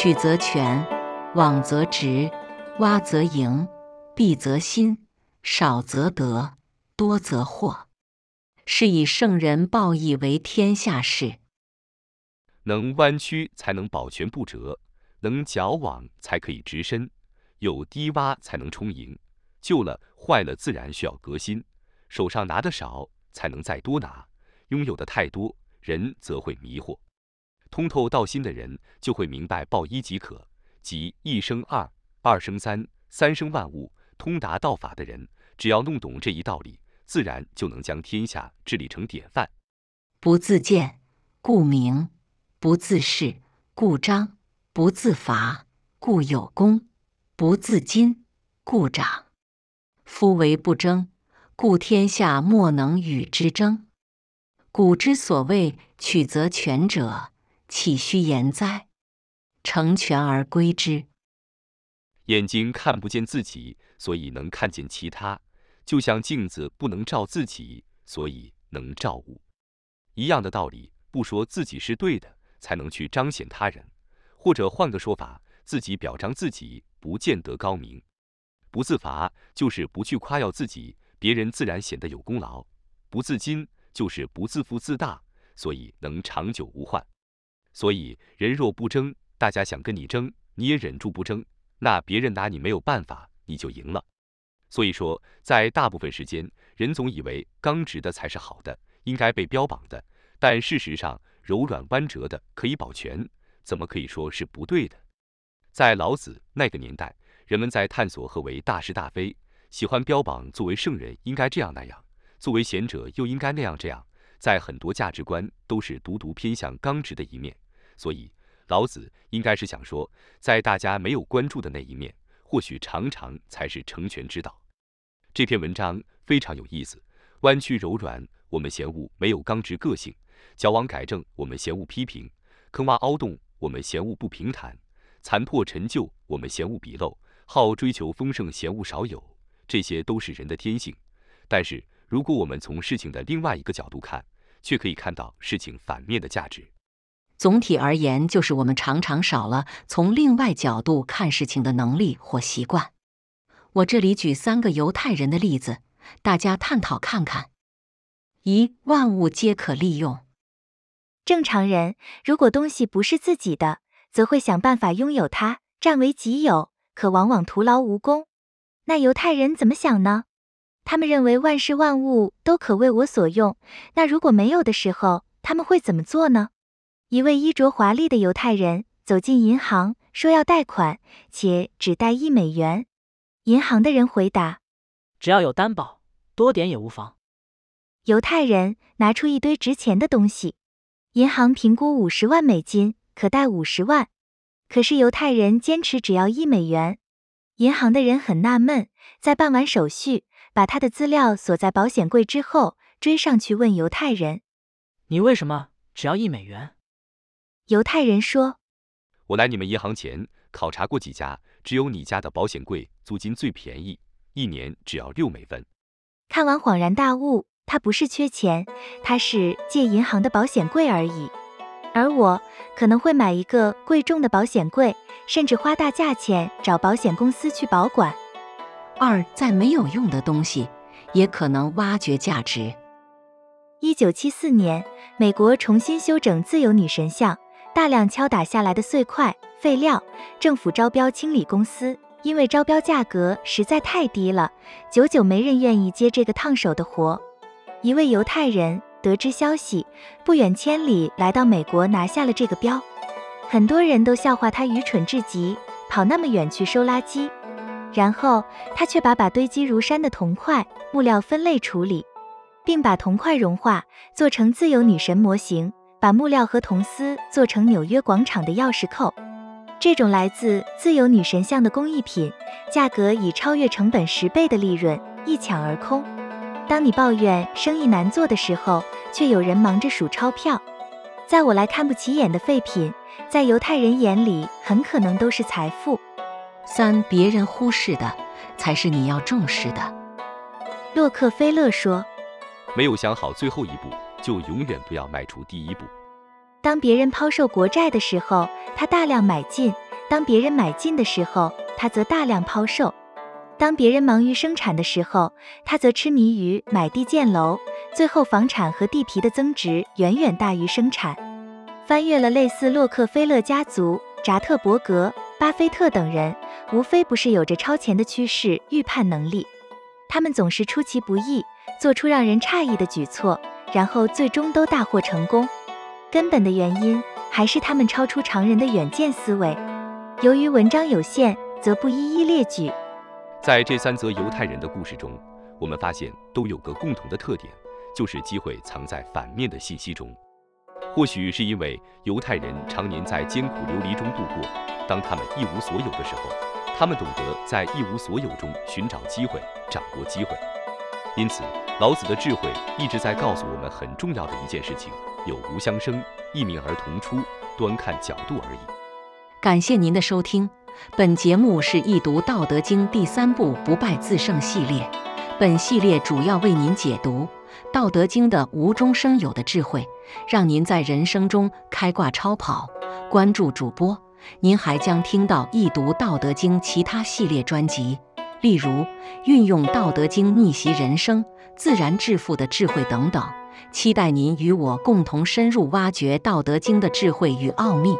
曲则全，枉则直，洼则盈，敝则新，少则得，多则惑。是以圣人报义为天下事。能弯曲才能保全不折，能矫枉才可以直身，有低洼才能充盈。旧了坏了，自然需要革新。手上拿的少，才能再多拿；拥有的太多，人则会迷惑。通透道心的人，就会明白报一即可，即一生二，二生三，三生万物。通达道法的人，只要弄懂这一道理，自然就能将天下治理成典范。不自见，故明；不自是，故彰；不自伐，故有功；不自矜，故长。夫为不争，故天下莫能与之争。古之所谓曲则全者，岂虚言哉？成全而归之。眼睛看不见自己，所以能看见其他；就像镜子不能照自己，所以能照物。一样的道理，不说自己是对的，才能去彰显他人；或者换个说法，自己表彰自己，不见得高明。不自伐，就是不去夸耀自己，别人自然显得有功劳；不自矜，就是不自负自大，所以能长久无患。所以人若不争，大家想跟你争，你也忍住不争，那别人拿你没有办法，你就赢了。所以说，在大部分时间，人总以为刚直的才是好的，应该被标榜的，但事实上，柔软弯折的可以保全，怎么可以说是不对的？在老子那个年代。人们在探索何为大是大非，喜欢标榜作为圣人应该这样那样，作为贤者又应该那样这样，在很多价值观都是独独偏向刚直的一面。所以老子应该是想说，在大家没有关注的那一面，或许常常才是成全之道。这篇文章非常有意思，弯曲柔软，我们嫌恶没有刚直个性；矫枉改正，我们嫌恶批评；坑洼凹洞，我们嫌恶不平坦；残破陈旧，我们嫌恶鄙陋。好追求丰盛，嫌恶少有，这些都是人的天性。但是，如果我们从事情的另外一个角度看，却可以看到事情反面的价值。总体而言，就是我们常常少了从另外角度看事情的能力或习惯。我这里举三个犹太人的例子，大家探讨看看。一，万物皆可利用。正常人如果东西不是自己的，则会想办法拥有它，占为己有。可往往徒劳无功。那犹太人怎么想呢？他们认为万事万物都可为我所用。那如果没有的时候，他们会怎么做呢？一位衣着华丽的犹太人走进银行，说要贷款，且只贷一美元。银行的人回答：“只要有担保，多点也无妨。”犹太人拿出一堆值钱的东西，银行评估五十万美金，可贷五十万。可是犹太人坚持只要一美元，银行的人很纳闷，在办完手续，把他的资料锁在保险柜之后，追上去问犹太人：“你为什么只要一美元？”犹太人说：“我来你们银行前考察过几家，只有你家的保险柜租金最便宜，一年只要六美分。”看完恍然大悟，他不是缺钱，他是借银行的保险柜而已。而我可能会买一个贵重的保险柜，甚至花大价钱找保险公司去保管。二，在没有用的东西，也可能挖掘价值。一九七四年，美国重新修整自由女神像，大量敲打下来的碎块废料，政府招标清理公司，因为招标价格实在太低了，久久没人愿意接这个烫手的活。一位犹太人。得知消息，不远千里来到美国拿下了这个标。很多人都笑话他愚蠢至极，跑那么远去收垃圾。然后他却把把堆积如山的铜块、木料分类处理，并把铜块融化做成自由女神模型，把木料和铜丝做成纽约广场的钥匙扣。这种来自自由女神像的工艺品，价格以超越成本十倍的利润一抢而空。当你抱怨生意难做的时候，却有人忙着数钞票。在我来看不起眼的废品，在犹太人眼里很可能都是财富。三，别人忽视的，才是你要重视的。洛克菲勒说：“没有想好最后一步，就永远不要迈出第一步。”当别人抛售国债的时候，他大量买进；当别人买进的时候，他则大量抛售。当别人忙于生产的时候，他则痴迷于买地建楼，最后房产和地皮的增值远远大于生产。翻阅了类似洛克菲勒家族、扎特伯格、巴菲特等人，无非不是有着超前的趋势预判能力，他们总是出其不意，做出让人诧异的举措，然后最终都大获成功。根本的原因还是他们超出常人的远见思维。由于文章有限，则不一一列举。在这三则犹太人的故事中，我们发现都有个共同的特点，就是机会藏在反面的信息中。或许是因为犹太人常年在艰苦流离中度过，当他们一无所有的时候，他们懂得在一无所有中寻找机会，掌握机会。因此，老子的智慧一直在告诉我们很重要的一件事情：有无相生，一命而同出，端看角度而已。感谢您的收听。本节目是易读《道德经》第三部“不败自胜”系列。本系列主要为您解读《道德经》的无中生有的智慧，让您在人生中开挂超跑。关注主播，您还将听到易读《道德经》其他系列专辑，例如运用《道德经》逆袭人生、自然致富的智慧等等。期待您与我共同深入挖掘《道德经》的智慧与奥秘。